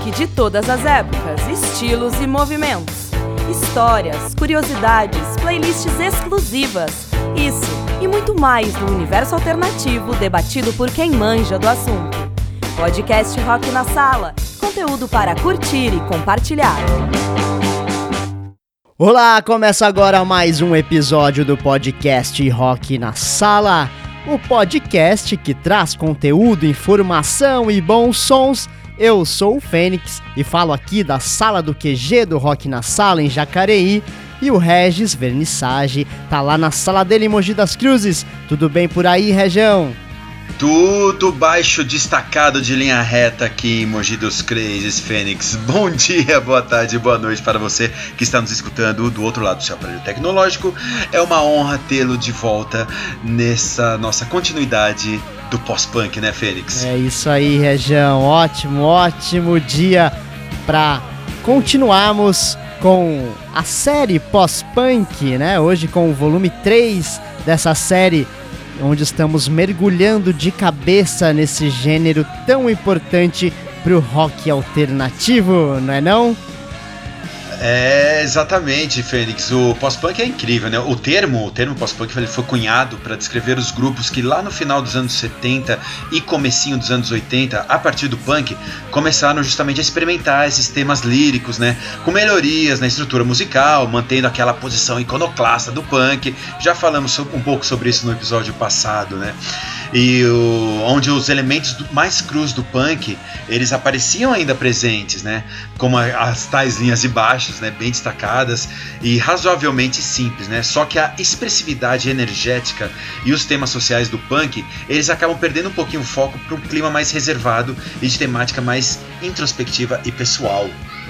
rock de todas as épocas, estilos e movimentos. Histórias, curiosidades, playlists exclusivas. Isso e muito mais no universo alternativo debatido por quem manja do assunto. Podcast Rock na Sala conteúdo para curtir e compartilhar. Olá, começa agora mais um episódio do podcast Rock na Sala. O podcast que traz conteúdo, informação e bons sons eu sou o Fênix e falo aqui da sala do QG do Rock na Sala em Jacareí. E o Regis Vernissage tá lá na sala dele em Mogi das Cruzes. Tudo bem por aí, Região? Tudo baixo destacado de linha reta aqui em Mogi dos Crazes Fênix. Bom dia, boa tarde, boa noite para você que está nos escutando do outro lado do seu aparelho tecnológico. É uma honra tê-lo de volta nessa nossa continuidade do pós-punk, né, Fênix? É isso aí, Região. Ótimo, ótimo dia para continuarmos com a série pós-punk, né? Hoje com o volume 3 dessa série, onde estamos mergulhando de cabeça nesse gênero tão importante pro rock alternativo, não é não? É, exatamente, Fênix. O pós-punk é incrível, né? O termo, o termo pós-punk foi cunhado para descrever os grupos que lá no final dos anos 70 e comecinho dos anos 80, a partir do punk, começaram justamente a experimentar esses temas líricos, né? Com melhorias na estrutura musical, mantendo aquela posição iconoclasta do punk. Já falamos um pouco sobre isso no episódio passado, né? E o, onde os elementos do, mais crus do punk eles apareciam ainda presentes, né? Como a, as tais linhas de baixos, né? Bem destacadas e razoavelmente simples, né? Só que a expressividade energética e os temas sociais do punk eles acabam perdendo um pouquinho o foco para um clima mais reservado e de temática mais introspectiva e pessoal.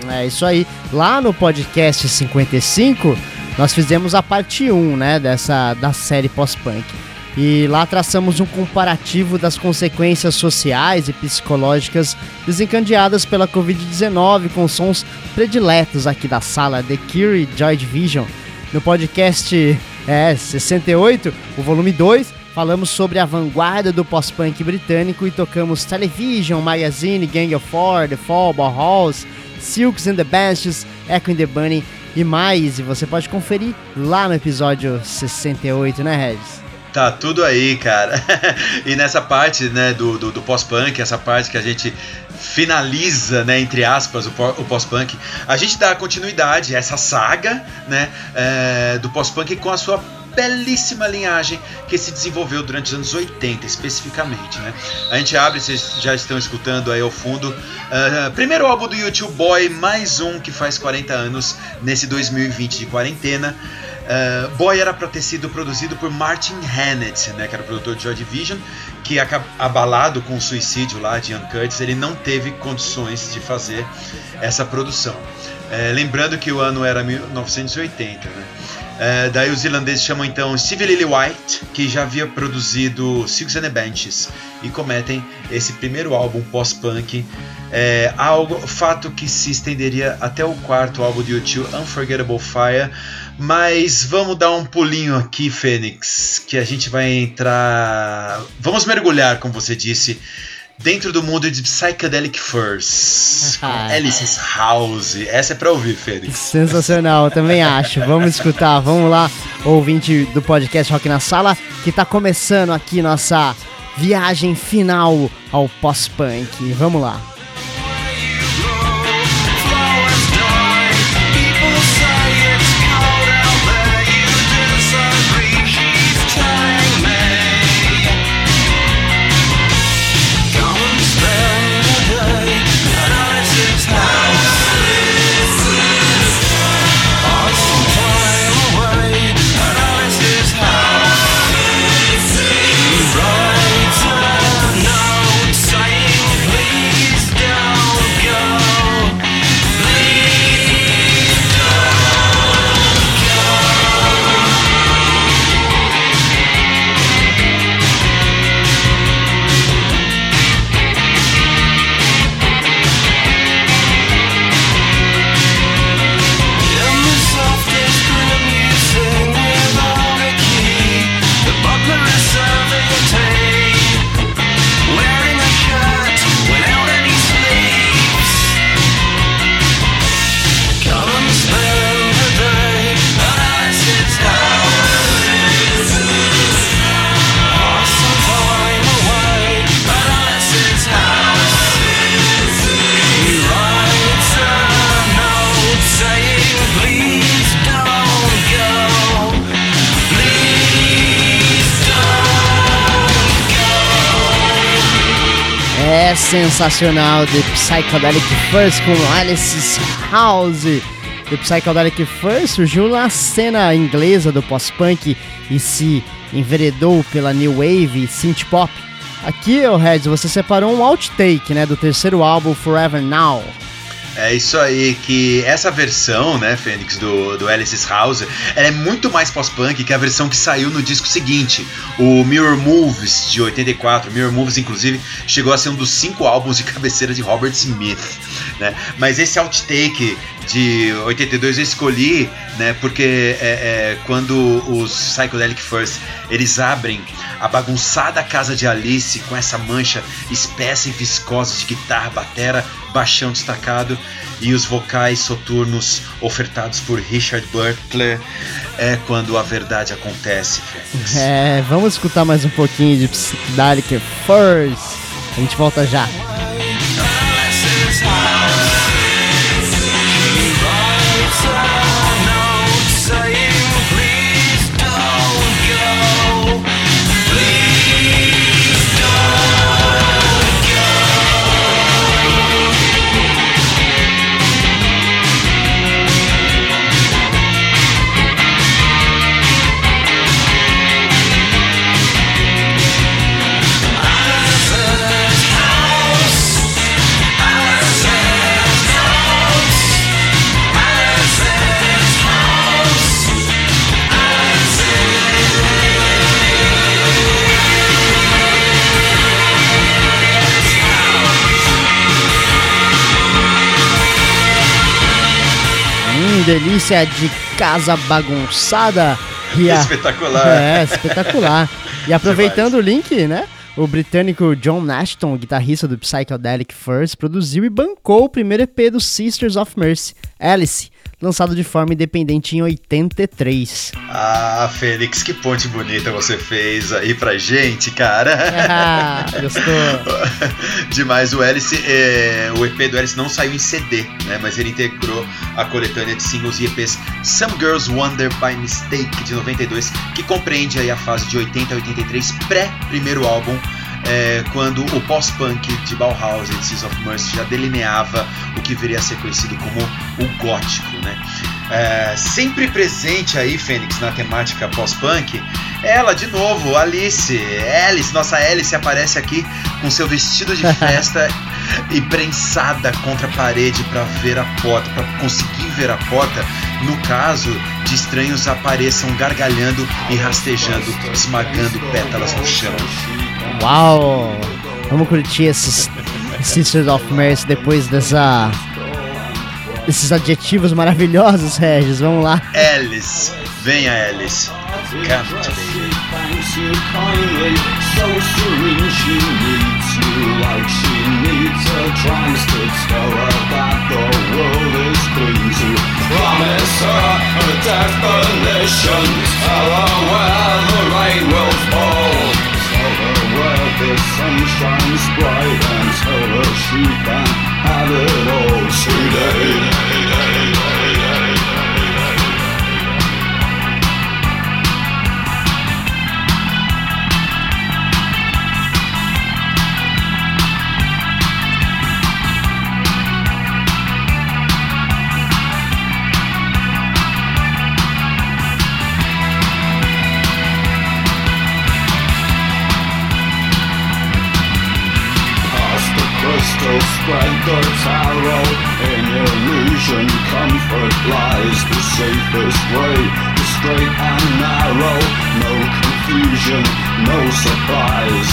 É isso aí. Lá no podcast 55 nós fizemos a parte 1, né? Dessa da série pós-punk. E lá traçamos um comparativo das consequências sociais e psicológicas desencadeadas pela Covid-19 com sons prediletos aqui da sala The Cure e Joy Division. No podcast é, 68, o volume 2, falamos sobre a vanguarda do pós-punk britânico e tocamos Television, Magazine, Gang of Four, The Fall, Bauhaus, Silks and the Banshees, Echo and the Bunny e mais. E você pode conferir lá no episódio 68, né, Regis? Tá tudo aí, cara. e nessa parte, né, do, do, do pós-punk, essa parte que a gente finaliza, né, entre aspas, o, o pós-punk, a gente dá continuidade a essa saga, né, é, do pós-punk com a sua belíssima linhagem que se desenvolveu durante os anos 80, especificamente, né? A gente abre, vocês já estão escutando aí ao fundo, uh, primeiro álbum do YouTube Boy, mais um que faz 40 anos nesse 2020 de quarentena. Uh, Boy era para ter sido produzido por Martin Hannett, né, que era o produtor de Joy Division, que abalado com o suicídio lá de Ian Curtis, ele não teve condições de fazer essa produção. Uh, lembrando que o ano era 1980, né? Uh, daí os irlandeses chamam então Steve Lillywhite, que já havia produzido Silks and the Benches, e cometem esse primeiro álbum pós-punk, é, algo, fato que se estenderia até o quarto álbum de U2, Unforgettable Fire, mas vamos dar um pulinho aqui, Fênix, que a gente vai entrar. Vamos mergulhar, como você disse, dentro do mundo de Psychedelic Furs, com Alice's House. Essa é pra ouvir, Fênix. Sensacional, também acho. Vamos escutar, vamos lá, ouvinte do podcast Rock na Sala, que tá começando aqui nossa viagem final ao pós-punk. Vamos lá. É sensacional. The Psychedelic First com Alice's House. The Psychedelic First surgiu na cena inglesa do pós-punk e se enveredou pela new wave synth pop. Aqui, o Reds, você separou um outtake, né, do terceiro álbum Forever Now. É isso aí, que essa versão, né, Fênix, do, do Alice's House, ela é muito mais pós-punk que a versão que saiu no disco seguinte, o Mirror Moves, de 84. Mirror Moves, inclusive, chegou a ser um dos cinco álbuns de cabeceira de Robert Smith, né? Mas esse outtake de 82 eu escolhi, né, porque é, é, quando os Psychedelic First, eles abrem a bagunçada casa de Alice com essa mancha espessa e viscosa de guitarra, batera, baixão destacado e os vocais soturnos ofertados por Richard Butler é quando a verdade acontece, Fênix. É, vamos escutar mais um pouquinho de Psychedelic First. A gente volta já. Delícia de casa bagunçada. E a... Espetacular. É, espetacular. E aproveitando o link, né? O britânico John Nashton, guitarrista do Psychedelic First, produziu e bancou o primeiro EP do Sisters of Mercy, Alice, lançado de forma independente em 83. Ah, Félix, que ponte bonita você fez aí pra gente, cara. Ah, gostou. Demais, o Alice, é, o EP do Alice não saiu em CD, né, mas ele integrou a coletânea de singles e EPs Some Girls Wonder by Mistake, de 92, que compreende aí a fase de 80 a 83, pré-primeiro álbum é, quando o pós-punk de Bauhaus e Seas of Mercy já delineava o que viria a ser conhecido como o gótico, né? É, sempre presente aí, Fênix, na temática pós-punk, ela, de novo, Alice, Alice, nossa Alice aparece aqui com seu vestido de festa e prensada contra a parede para ver a porta, para conseguir ver a porta, no caso de estranhos apareçam gargalhando e rastejando, esmagando pétalas no chão. Uau! Vamos curtir esses Sisters of Mercy depois dessa esses adjetivos maravilhosos, Regis. Vamos lá. Alice, venha Alice. Come So serene she needs you like she needs a trance to tell her that the world is clean to promise her a definition. Tell her where the rain will fall the sun shines bright and her she can have it all today. Spread the tarot In illusion comfort lies the safest way. The straight and narrow, no confusion, no surprise.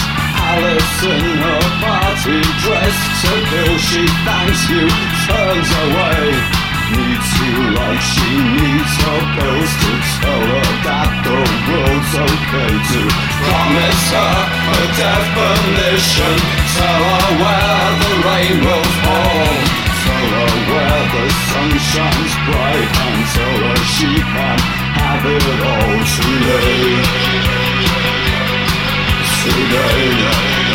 Alice in her party dress to kill She thanks you, turns away needs you. like she needs her pills to tell her that the world's okay to promise her a definition tell her where the rain will fall tell her where the sun shines bright and tell her she can have it all today today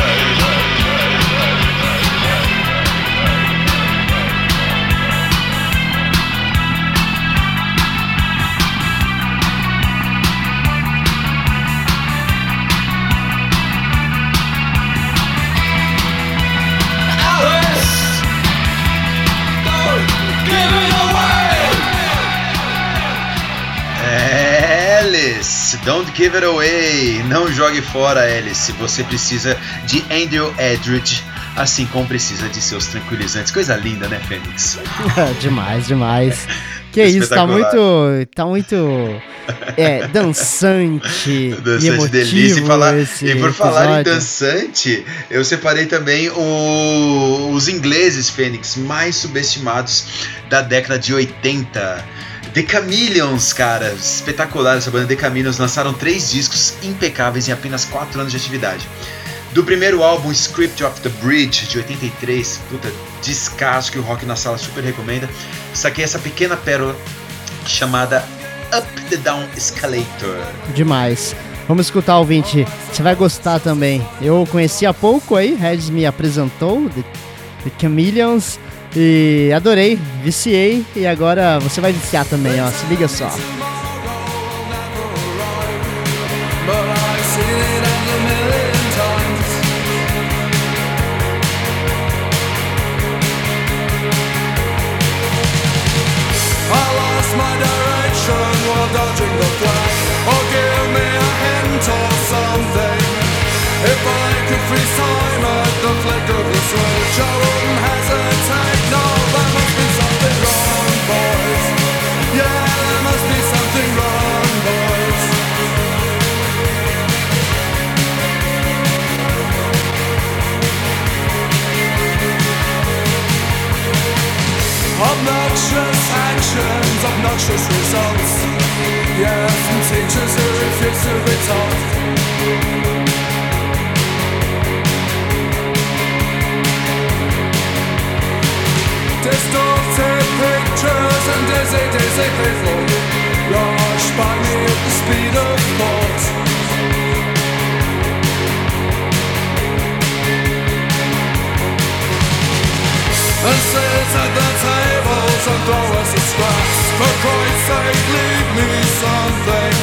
Don't give it away. Não jogue fora, Alice. Você precisa de Andrew Edridge, assim como precisa de seus tranquilizantes. Coisa linda, né, Fênix? demais, demais. Que isso, tá muito. Tá muito. É, dançante. dançante e emotivo delícia. E, falar, e por falar em dançante, eu separei também o, os ingleses, Fênix, mais subestimados da década de 80. The Chameleons, cara, espetacular essa banda. The Chameleons lançaram três discos impecáveis em apenas quatro anos de atividade. Do primeiro álbum Script of the Bridge, de 83, puta, descasso que o Rock na Sala super recomenda, saquei essa pequena pérola chamada Up the Down Escalator. Demais. Vamos escutar, ouvinte. Você vai gostar também. Eu conheci há pouco aí, Regis me apresentou, The, the Chameleons. E adorei, viciei e agora você vai viciar também, ó. Se liga só. If I could freeze time at the flick of a switch, I wouldn't Obnoxious actions, obnoxious results. Yes, and teachers who refuse to be taught. Distorted pictures and dizzy, dizzy people rush by me at the speed of thought. and sit at the tables and throw us a scraps. For Christ's sake, leave me something.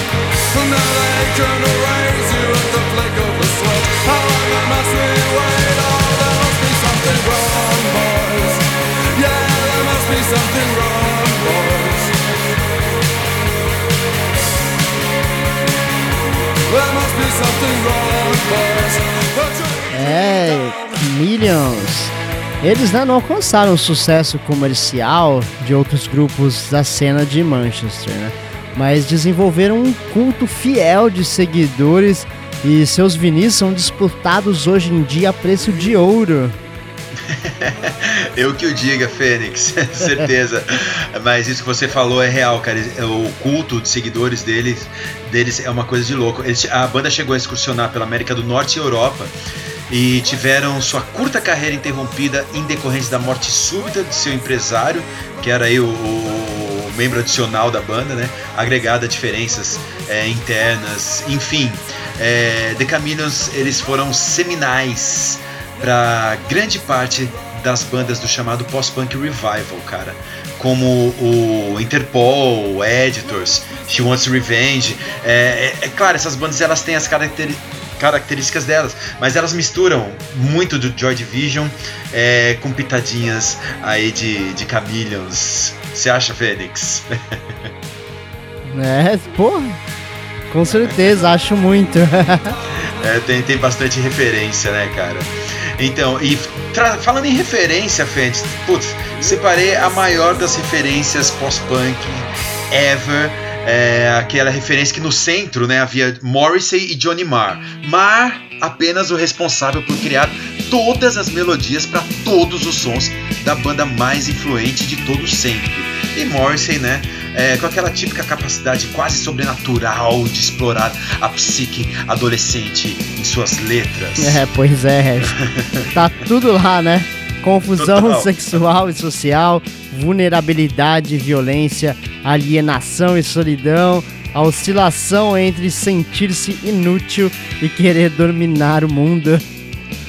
Now they can erase you at the flick of a switch. How long must we wait? Oh, there must be something wrong, boys. Yeah, there must be something wrong, boys. There must be something wrong, boys. Hey, millions. Eles né, não alcançaram o sucesso comercial de outros grupos da cena de Manchester, né? mas desenvolveram um culto fiel de seguidores e seus vinis são disputados hoje em dia a preço de ouro. Eu que o diga, Fênix, certeza. Mas isso que você falou é real, cara. O culto de seguidores deles, deles é uma coisa de louco. Eles, a banda chegou a excursionar pela América do Norte e Europa e tiveram sua curta carreira interrompida em decorrência da morte súbita de seu empresário, que era aí o, o membro adicional da banda, né? Agregada a diferenças é, internas, enfim. É, The Caminos, eles foram seminais para grande parte das bandas do chamado post-punk revival, cara, como o Interpol, o Editors, She Wants Revenge. É, é, é claro, essas bandas elas têm as características características delas, mas elas misturam muito do Joy Division é, com pitadinhas aí de, de Chameleons. Você acha, Fênix? é, porra, com certeza, acho muito. é, tem, tem bastante referência, né, cara? Então, e falando em referência, Fênix, putz, separei a maior das referências pós-punk ever é, aquela referência que no centro né, havia Morrissey e Johnny Marr. Marr apenas o responsável por criar todas as melodias para todos os sons da banda mais influente de todos sempre. E Morrissey, né, é, com aquela típica capacidade quase sobrenatural de explorar a psique adolescente em suas letras. É, pois é, tá tudo lá, né? Confusão Total. sexual e social, vulnerabilidade violência, alienação e solidão, a oscilação entre sentir-se inútil e querer dominar o mundo.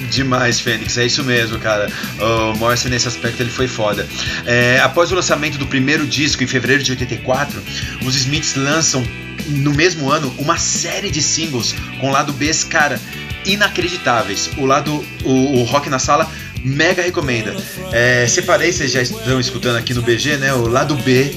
Demais, Fênix, é isso mesmo, cara. O Morrison, nesse aspecto, ele foi foda. É, após o lançamento do primeiro disco, em fevereiro de 84, os Smiths lançam, no mesmo ano, uma série de singles com lado B, cara, inacreditáveis. O lado, o, o Rock na Sala mega recomenda. É, separei, vocês já estão escutando aqui no BG, né? O lado B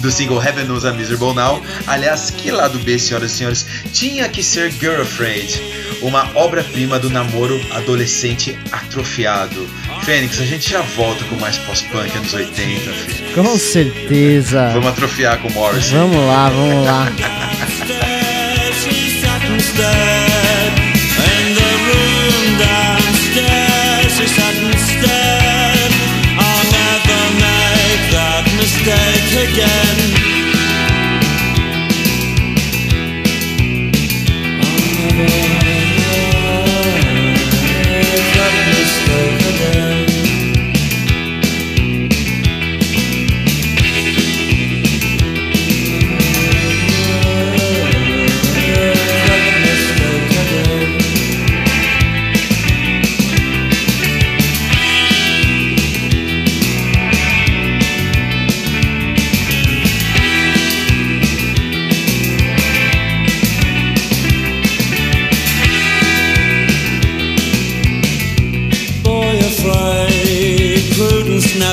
do single Heaven Knows a Miserable Now. Aliás, que lado B, senhoras e senhores, tinha que ser Girl Afraid, uma obra-prima do namoro adolescente atrofiado. Fênix, a gente já volta com mais pós-punk anos 80, filho. Com certeza. Vamos atrofiar com Morrison. Vamos lá, vamos lá. again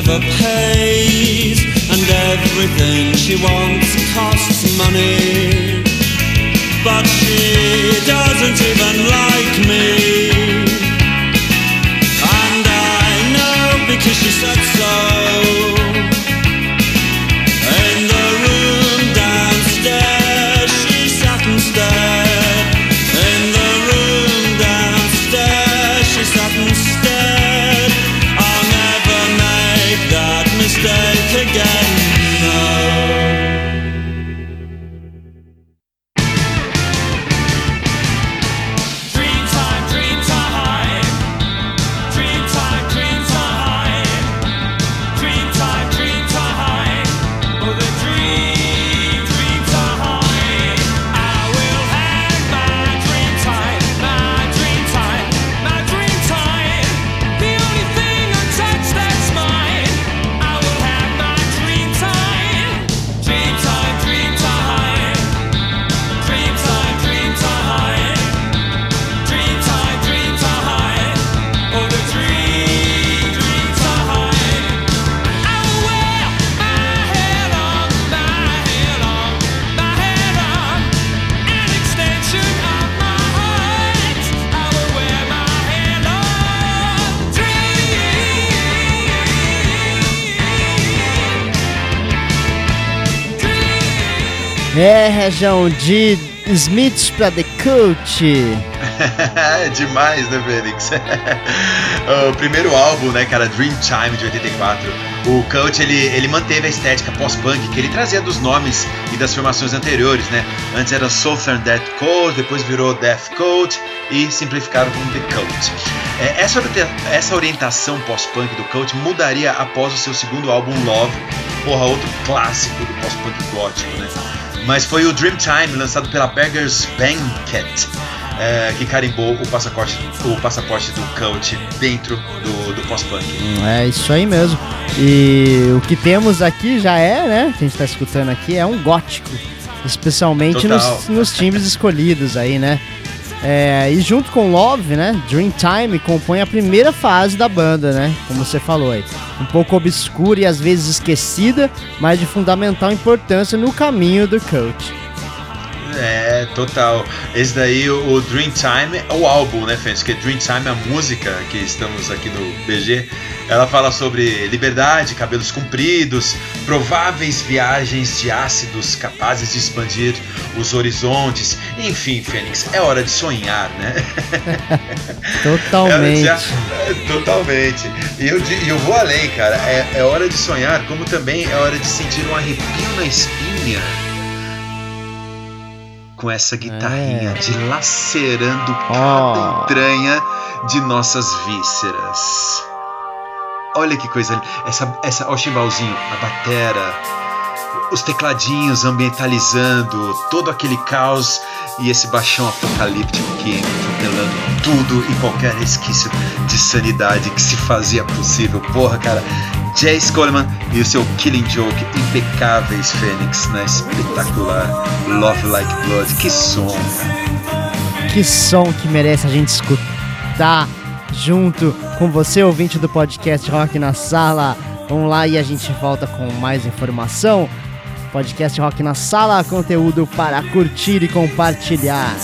never pays, and everything she wants costs money. But she doesn't even like me. É, região de Smiths pra The Cult. é demais, né, Félix? o primeiro álbum, né, cara, Dreamtime de 84. O Cult ele, ele manteve a estética pós-punk que ele trazia dos nomes e das formações anteriores, né? Antes era Southern Death Cult, depois virou Death Cult e simplificaram como The Cult. É, essa, essa orientação pós-punk do Cult mudaria após o seu segundo álbum Love, porra, outro clássico do pós-punk gótico, né? Mas foi o Dreamtime, lançado pela Beggars Banquet, é, que carimbou o passaporte, o passaporte do Cult dentro do, do pós-punk. Hum, é isso aí mesmo. E o que temos aqui já é, né? Que a gente está escutando aqui é um gótico, especialmente nos, nos times escolhidos aí, né? É, e junto com Love, né, Dreamtime compõe a primeira fase da banda, né, como você falou aí. Um pouco obscura e às vezes esquecida, mas de fundamental importância no caminho do Cult. É, total. Esse daí, o Dreamtime, é o álbum, né, Fênix? Que Dreamtime, a música que estamos aqui no BG, ela fala sobre liberdade, cabelos compridos, prováveis viagens de ácidos capazes de expandir os horizontes. Enfim, Fênix, é hora de sonhar, né? Totalmente. É, totalmente. E eu, eu vou além, cara. É, é hora de sonhar, como também é hora de sentir um arrepio na espinha com essa guitarrinha é. dilacerando cada oh. entranha de nossas vísceras. Olha que coisa linda. Essa, essa, ó, o chimbalzinho, a batera, os tecladinhos ambientalizando todo aquele caos e esse baixão apocalíptico que atropelando tudo e qualquer resquício de sanidade que se fazia possível. Porra, cara, Jace Coleman e o seu Killing Joke impecáveis, Fênix, na espetacular Love Like Blood. Que som! Que som que merece a gente escutar junto com você, ouvinte do podcast Rock na Sala. Vamos lá e a gente volta com mais informação. Podcast Rock na Sala, conteúdo para curtir e compartilhar.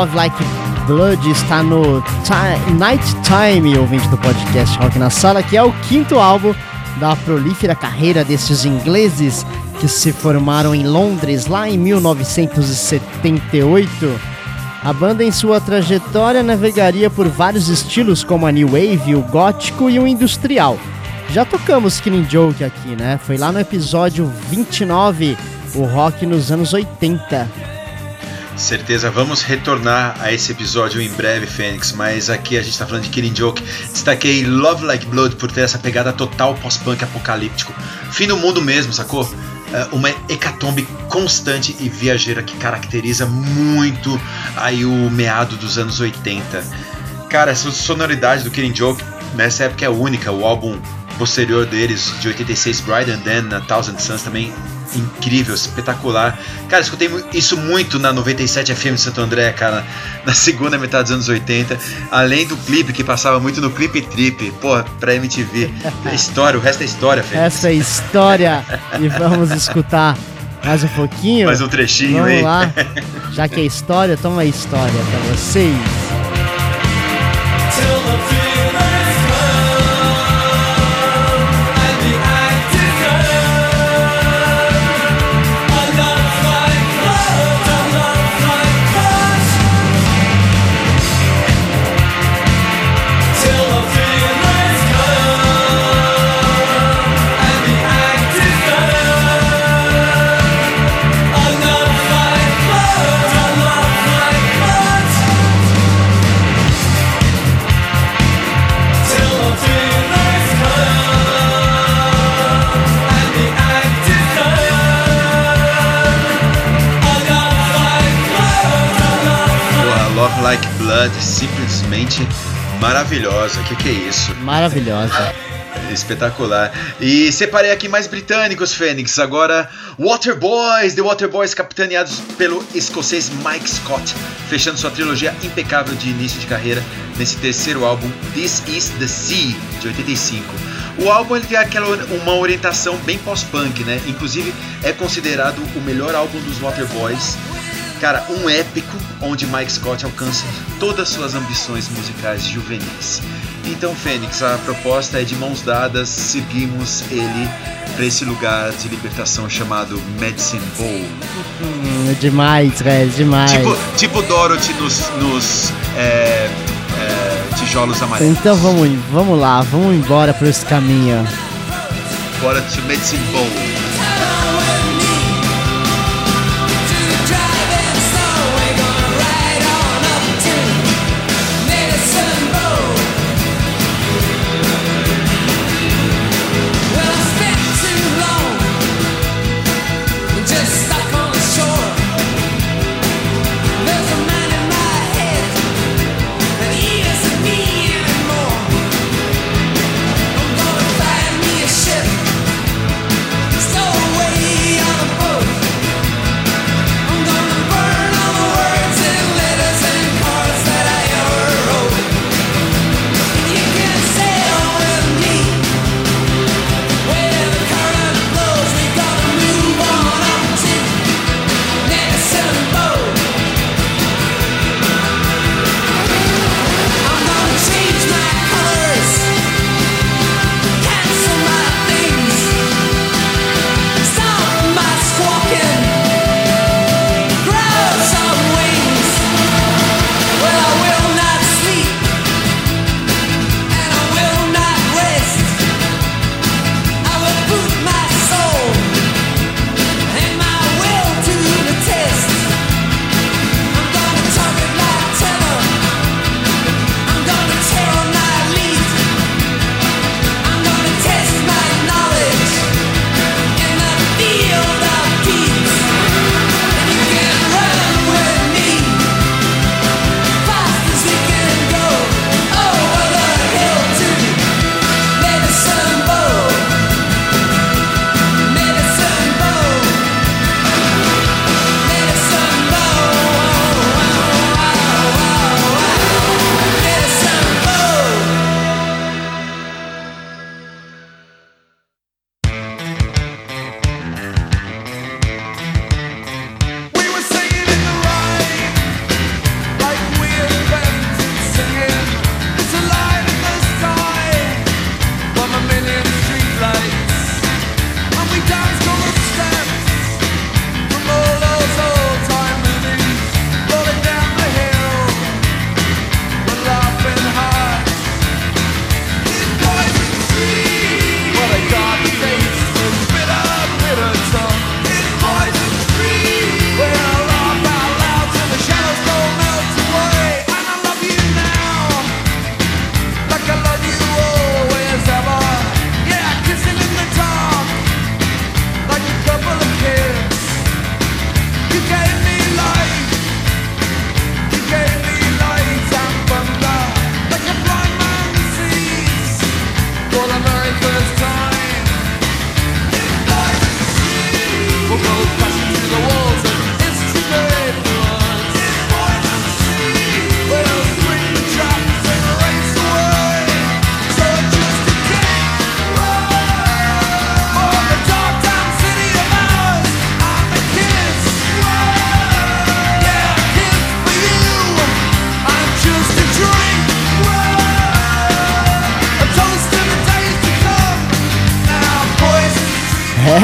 Love Like Blood está no ti Night Time, ouvinte do podcast Rock na Sala, que é o quinto álbum da prolífera carreira desses ingleses que se formaram em Londres lá em 1978. A banda em sua trajetória navegaria por vários estilos como a New Wave, o gótico e o industrial. Já tocamos Killing Joke aqui, né? Foi lá no episódio 29, o rock nos anos 80. Certeza, vamos retornar a esse episódio em breve, Fênix, mas aqui a gente tá falando de Killing Joke. Destaquei Love Like Blood por ter essa pegada total pós-punk apocalíptico. Fim do mundo mesmo, sacou? É, uma hecatombe constante e viajeira que caracteriza muito aí o meado dos anos 80. Cara, essa sonoridade do Killing Joke nessa época é única. O álbum posterior deles, de 86, Bride and Then, a Thousand Suns, também incrível, espetacular. Cara, escutei isso muito na 97 FM de Santo André, cara, na segunda metade dos anos 80. Além do clipe, que passava muito no Clip Trip, porra, pra MTV. É história, o resto é história, Fênix. Essa é história. e vamos escutar mais um pouquinho. Mais um trechinho vamos aí. lá. Já que é história, toma a história pra vocês. Like Blood, simplesmente maravilhosa. O que, que é isso? Maravilhosa. Espetacular. E separei aqui mais britânicos, Fênix. Agora, Waterboys, The Waterboys, capitaneados pelo escocês Mike Scott, fechando sua trilogia impecável de início de carreira nesse terceiro álbum, This Is the Sea, de 85. O álbum ele tem aquela uma orientação bem pós-punk, né? Inclusive é considerado o melhor álbum dos Waterboys Cara, um épico onde Mike Scott alcança todas suas ambições musicais juvenis. Então, Fênix, a proposta é de mãos dadas seguimos ele para esse lugar de libertação chamado Medicine Bowl. Hum, demais, velho, demais. Tipo, tipo Dorothy nos, nos é, é, tijolos amarelos. Então vamos, vamos lá, vamos embora por esse caminho. Bora to Medicine Bowl.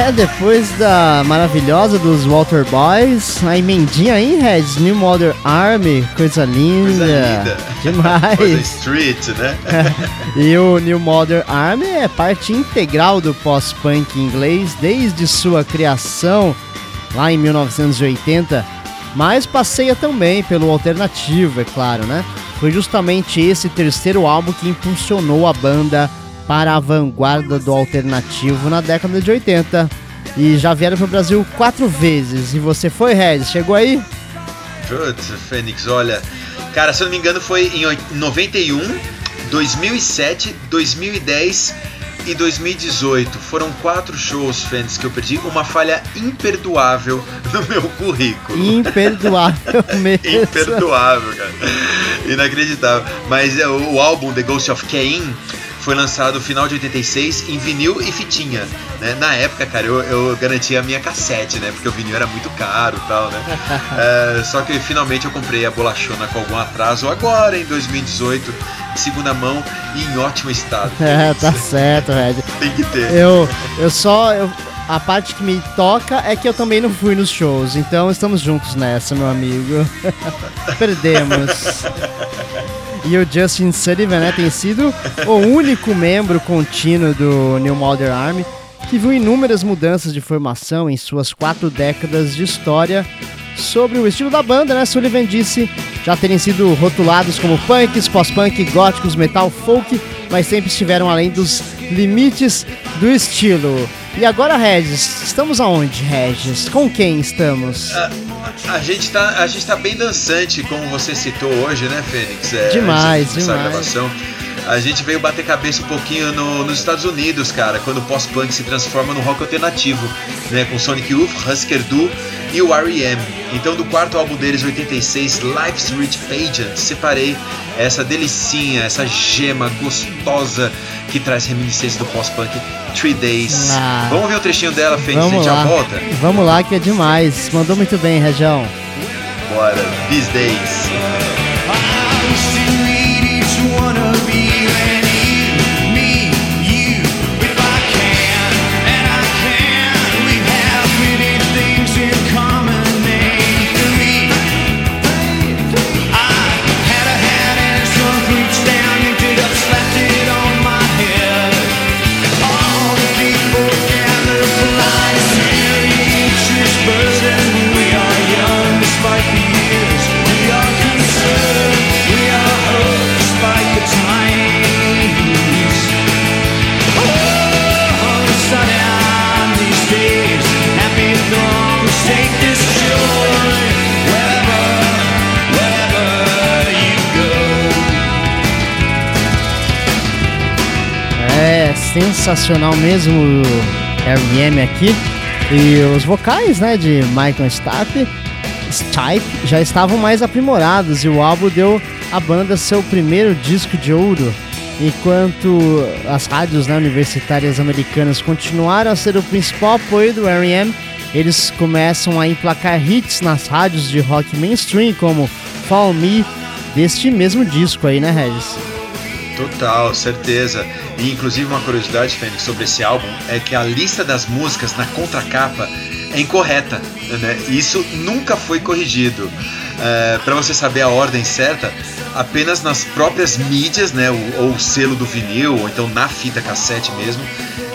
É, depois da maravilhosa dos Walter Boys, a emendinha aí, Reds, New Modern Army, coisa linda. Coisa linda. Demais. Coisa street, né? e o New Modern Army é parte integral do pós-punk inglês desde sua criação lá em 1980, mas passeia também pelo alternativo, é claro, né? Foi justamente esse terceiro álbum que impulsionou a banda para a vanguarda do alternativo na década de 80. E já vieram para o Brasil quatro vezes. E você foi, Regis? Chegou aí? Putz, Fênix, olha. Cara, se eu não me engano, foi em 91, 2007, 2010 e 2018. Foram quatro shows, Fênix, que eu perdi. Uma falha imperdoável no meu currículo. Imperdoável mesmo. imperdoável, cara. Inacreditável. Mas é, o álbum The Ghost of Cain foi lançado no final de 86 em vinil e fitinha, né? Na época, cara, eu, eu garantia a minha cassete, né? Porque o vinil era muito caro e tal, né? é, só que finalmente eu comprei a bolachona com algum atraso agora, em 2018, de segunda mão e em ótimo estado. É, tá certo, Red. Tem que ter. Eu, eu só... Eu, a parte que me toca é que eu também não fui nos shows, então estamos juntos nessa, meu amigo. Perdemos. E o Justin Sullivan né, tem sido o único membro contínuo do New Modern Army que viu inúmeras mudanças de formação em suas quatro décadas de história. Sobre o estilo da banda, né, Sullivan disse já terem sido rotulados como punks, pós-punk, góticos, metal, folk, mas sempre estiveram além dos limites do estilo. E agora, Regis, estamos aonde, Regis? Com quem estamos? A, a, gente tá, a gente tá bem dançante, como você citou hoje, né, Fênix? É, demais, demais. gravação. A gente veio bater cabeça um pouquinho no, nos Estados Unidos, cara, quando o pós-punk se transforma no rock alternativo, né, com Sonic Youth, Husker Du e o R.E.M. Então, do quarto álbum deles, 86, Life's Rich Pageant, separei essa delicinha, essa gema gostosa que traz reminiscências do pós-punk Three Days. Ah, Vamos ver o trechinho dela, Fênix, a gente já volta? Vamos lá, que é demais. Mandou muito bem, Região. Bora, These Days. Sensacional mesmo o R.E.M. aqui. E os vocais, né, de Michael Stipe, Stipe já estavam mais aprimorados e o álbum deu à banda seu primeiro disco de ouro. Enquanto as rádios né, universitárias americanas continuaram a ser o principal apoio do R.E.M., eles começam a emplacar hits nas rádios de rock mainstream como Fall Me, deste mesmo disco aí, né, Regis? Total, certeza. E inclusive uma curiosidade, Fênix, sobre esse álbum é que a lista das músicas na contracapa é incorreta. Né? Isso nunca foi corrigido. É, Para você saber a ordem certa, apenas nas próprias mídias, né, ou, ou o selo do vinil, ou então na fita cassete mesmo,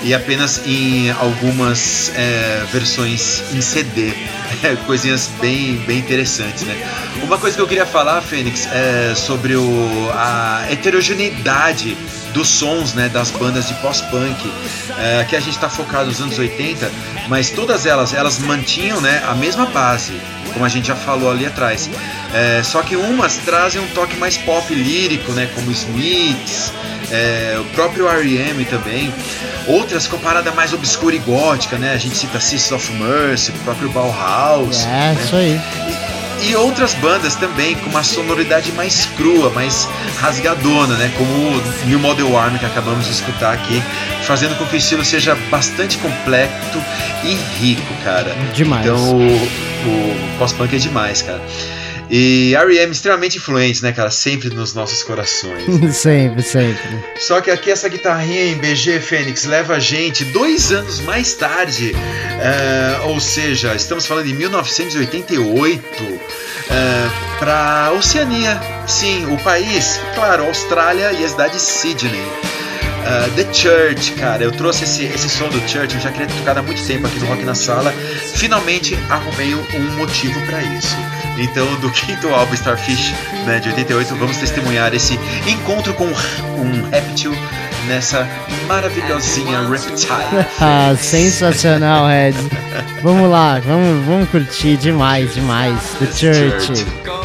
e apenas em algumas é, versões em CD. É, coisinhas bem, bem interessantes, né? Uma coisa que eu queria falar, Fênix, é sobre o, a heterogeneidade dos sons né, das bandas de pós-punk. É, aqui a gente está focado nos anos 80, mas todas elas elas mantinham né, a mesma base, como a gente já falou ali atrás. É, só que umas trazem um toque mais pop lírico, né, como Smiths, é, o próprio R.E.M. também. Outras com parada mais obscura e gótica, né? A gente cita Sisters of Mercy, o próprio Bauhaus. É, né? isso aí. E, e, outras bandas também com uma sonoridade mais crua, mais rasgadona, né? Como o New Model Army que acabamos de escutar aqui, fazendo com que o estilo seja bastante completo e rico, cara. Demais. Então o, o pós-punk é demais, cara. E R.E.M. extremamente influente, né, cara? Sempre nos nossos corações. sempre, sempre. Só que aqui essa guitarrinha em BG Fênix leva a gente dois anos mais tarde, eh, ou seja, estamos falando de 1988, para Oceania. Sim, o país, claro, Austrália e a cidade de Sydney. Uh, The Church, cara, eu trouxe esse, esse som do Church, eu já queria ter tocado há muito tempo aqui no Rock na Sala. Finalmente arrumei um motivo para isso. Então, do quinto álbum Starfish, né, de 88, vamos testemunhar esse encontro com um réptil nessa maravilhosinha Reptile. ah, sensacional, Red. vamos lá, vamos, vamos curtir demais, demais. The Church.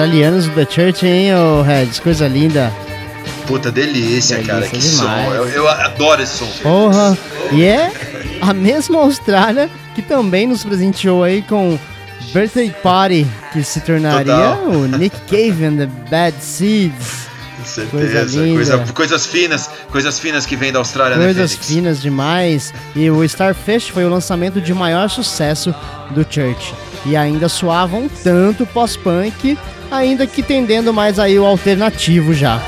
Australianos do The Church, hein, ô Reds? Coisa linda. Puta, delícia, delícia cara. Que demais. som. Eu, eu, adoro esse som. Porra. E é a mesma Austrália que também nos presenteou aí com Birthday Party, que se tornaria Total. o Nick Cave and the Bad Seeds. certeza. Coisa Coisa, coisas finas, coisas finas que vem da Austrália, coisas né, Coisas finas demais. E o Starfish foi o lançamento de maior sucesso do Church. E ainda soavam tanto pós-punk ainda que tendendo mais aí o alternativo já.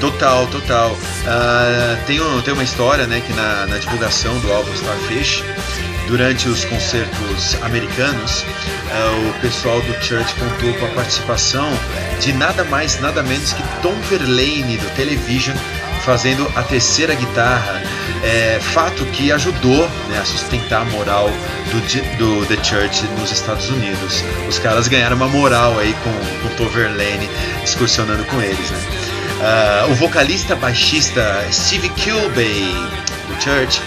Total, total. Uh, tem, um, tem uma história, né, que na, na divulgação do álbum Starfish, durante os concertos americanos, uh, o pessoal do Church contou com a participação de nada mais, nada menos que Tom Verlaine do Television fazendo a terceira guitarra, é, fato que ajudou né, a sustentar a moral do, do, The Church nos Estados Unidos. Os caras ganharam uma moral aí com, com Toverlane excursionando com eles. Né? Uh, o vocalista baixista Steve Kilbey do Church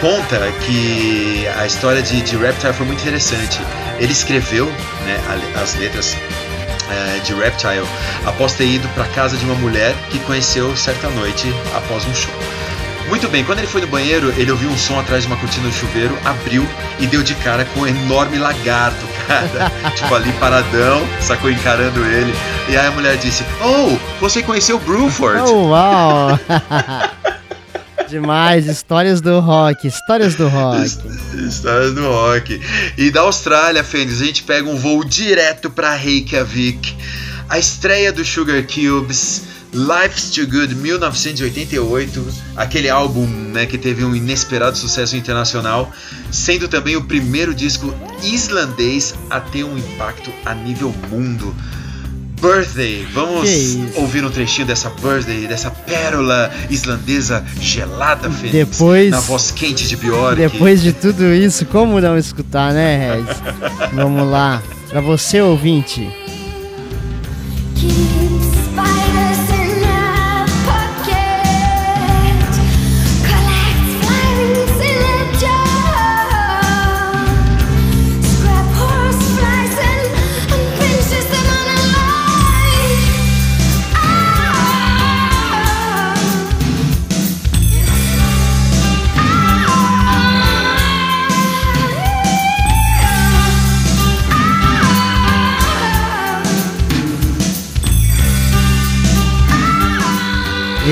conta que a história de, de Reptile foi muito interessante. Ele escreveu né, as letras é, de Reptile após ter ido para casa de uma mulher que conheceu certa noite após um show. Muito bem, quando ele foi no banheiro, ele ouviu um som atrás de uma cortina do chuveiro, abriu e deu de cara com um enorme lagarto, cara. tipo ali paradão, sacou encarando ele. E aí a mulher disse: Oh, você conheceu Bruford? Oh, uau! Demais, histórias do rock, histórias do rock. Histórias do rock. E da Austrália, Fênix, a gente pega um voo direto para Reykjavik. A estreia do Sugar Cubes, Life's Too Good 1988, aquele álbum né, que teve um inesperado sucesso internacional, sendo também o primeiro disco islandês a ter um impacto a nível mundo. Birthday. Vamos ouvir um trechinho dessa Birthday, dessa pérola islandesa gelada, Fênix, depois, na voz quente de Bjork. Depois de tudo isso, como não escutar, né, Rez? Vamos lá. Pra você, ouvinte.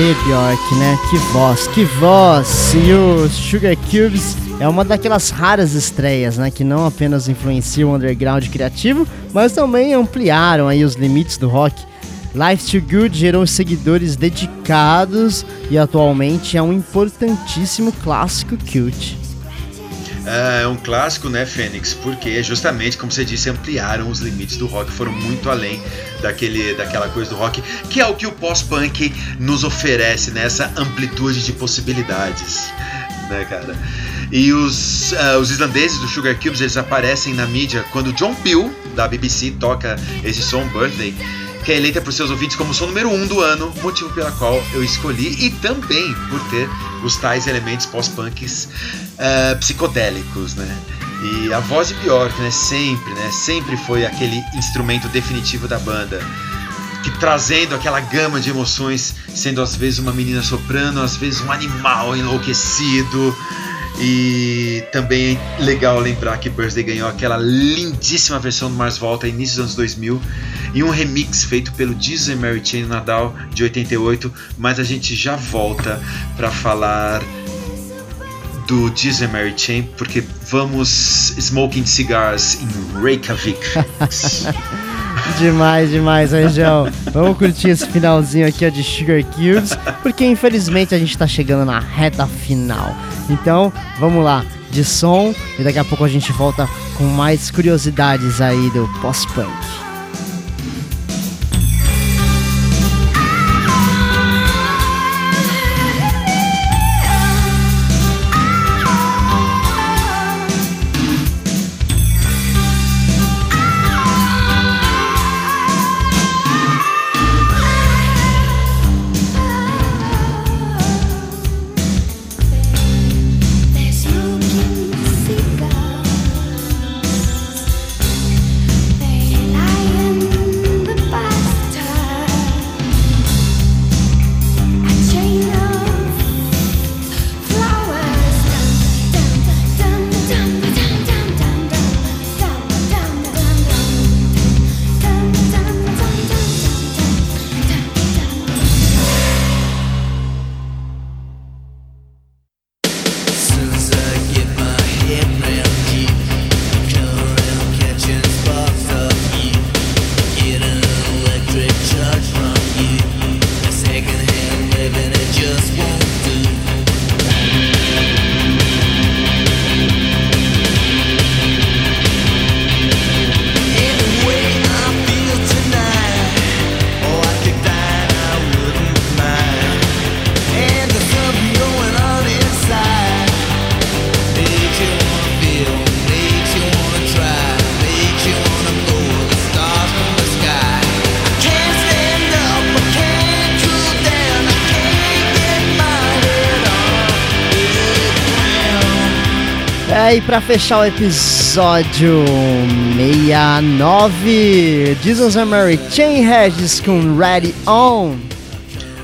E Bjork, né? Que voz, que voz! E o Sugar Cubes é uma daquelas raras estreias, né? Que não apenas influenciam o underground criativo, mas também ampliaram aí os limites do rock. Life Too Good gerou seguidores dedicados e atualmente é um importantíssimo clássico cult. É um clássico, né, Fênix? Porque justamente, como você disse, ampliaram os limites do rock, foram muito além daquele, daquela coisa do rock, que é o que o pós-punk nos oferece nessa né? amplitude de possibilidades, né, cara? E os, uh, os islandeses do Sugar Cubes eles aparecem na mídia quando John Peel da BBC toca esse som Birthday que é eleita por seus ouvintes como som número 1 um do ano, motivo pela qual eu escolhi, e também por ter os tais elementos pós-punks uh, psicodélicos, né? E a voz de Bjork, né, sempre, né, sempre foi aquele instrumento definitivo da banda, que trazendo aquela gama de emoções, sendo às vezes uma menina soprano, às vezes um animal enlouquecido, e também é legal lembrar que Birthday ganhou aquela lindíssima versão do Mars Volta início dos anos 2000 e um remix feito pelo Disney Mary Chain Nadal de 88, mas a gente já volta para falar do Disney Mary Chain porque vamos smoking cigars em Reykjavik. demais, demais, Anjão. Vamos curtir esse finalzinho aqui ó, de Sugar Cubes, porque infelizmente a gente tá chegando na reta final. Então, vamos lá, de som, e daqui a pouco a gente volta com mais curiosidades aí do pós-punk. Aí para fechar o episódio 69, Jesus and Mary Chain Regis com Ready On.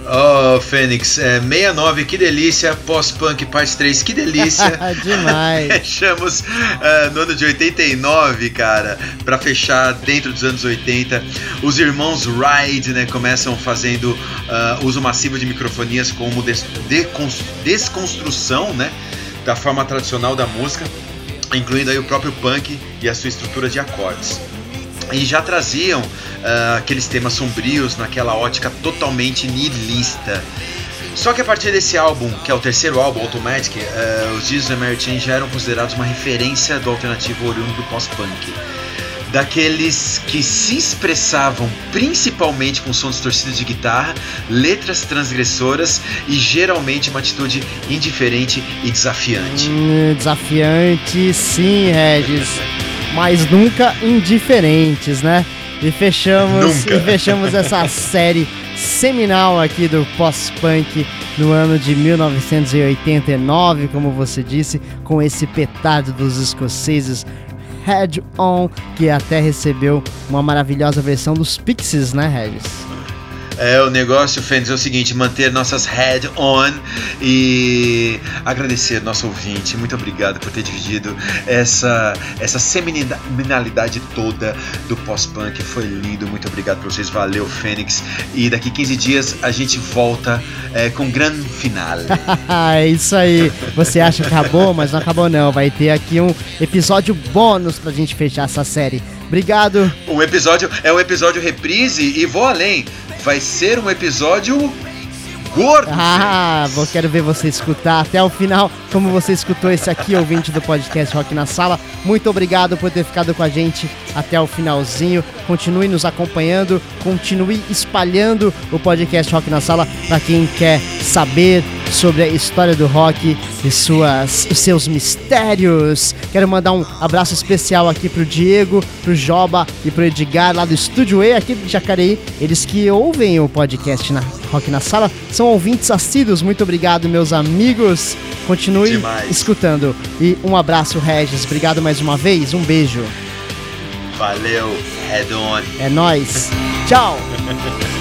Oh, Fênix, é, 69, que delícia. Pós-punk, parte 3, que delícia. Demais. Fechamos uh, no ano de 89, cara, para fechar dentro dos anos 80. Os irmãos Ride, né, começam fazendo uh, uso massivo de microfonias como des desconstrução, né? Da forma tradicional da música, incluindo aí o próprio punk e a sua estrutura de acordes. E já traziam uh, aqueles temas sombrios naquela ótica totalmente nihilista. Só que a partir desse álbum, que é o terceiro álbum, Automatic, uh, os Jesus and Mary Chain já eram considerados uma referência do alternativo oriundo do pós-punk daqueles que se expressavam principalmente com som distorcido de guitarra, letras transgressoras e geralmente uma atitude indiferente e desafiante. Hum, desafiante, sim, Regis, mas nunca indiferentes, né? E fechamos, e fechamos essa série seminal aqui do pós-punk no ano de 1989, como você disse, com esse petado dos escoceses Head On, que até recebeu uma maravilhosa versão dos Pixies, né, Regis? É, o negócio, Fênix, é o seguinte: manter nossas head on e agradecer nosso ouvinte. Muito obrigado por ter dividido essa, essa seminalidade toda do pós-punk. Foi lindo. Muito obrigado por vocês. Valeu, Fênix. E daqui 15 dias a gente volta é, com grande final. é isso aí. Você acha que acabou, mas não acabou não. Vai ter aqui um episódio bônus pra gente fechar essa série. Obrigado. Um episódio é um episódio reprise e vou além. Vai ser um episódio gordo. Ah, vou quero ver você escutar até o final, como você escutou esse aqui, ouvinte do podcast Rock na Sala. Muito obrigado por ter ficado com a gente até o finalzinho. Continue nos acompanhando, continue espalhando o podcast Rock na Sala para quem quer saber sobre a história do rock e suas, os seus mistérios. Quero mandar um abraço especial aqui pro Diego, pro Joba e pro Edgar lá do Estúdio E aqui de Jacareí. Eles que ouvem o podcast na Rock na Sala são ouvintes assíduos. Muito obrigado, meus amigos. Continue Demais. escutando. E um abraço, Regis. Obrigado mais uma vez. Um beijo. Valeu, head on. É nóis. Tchau.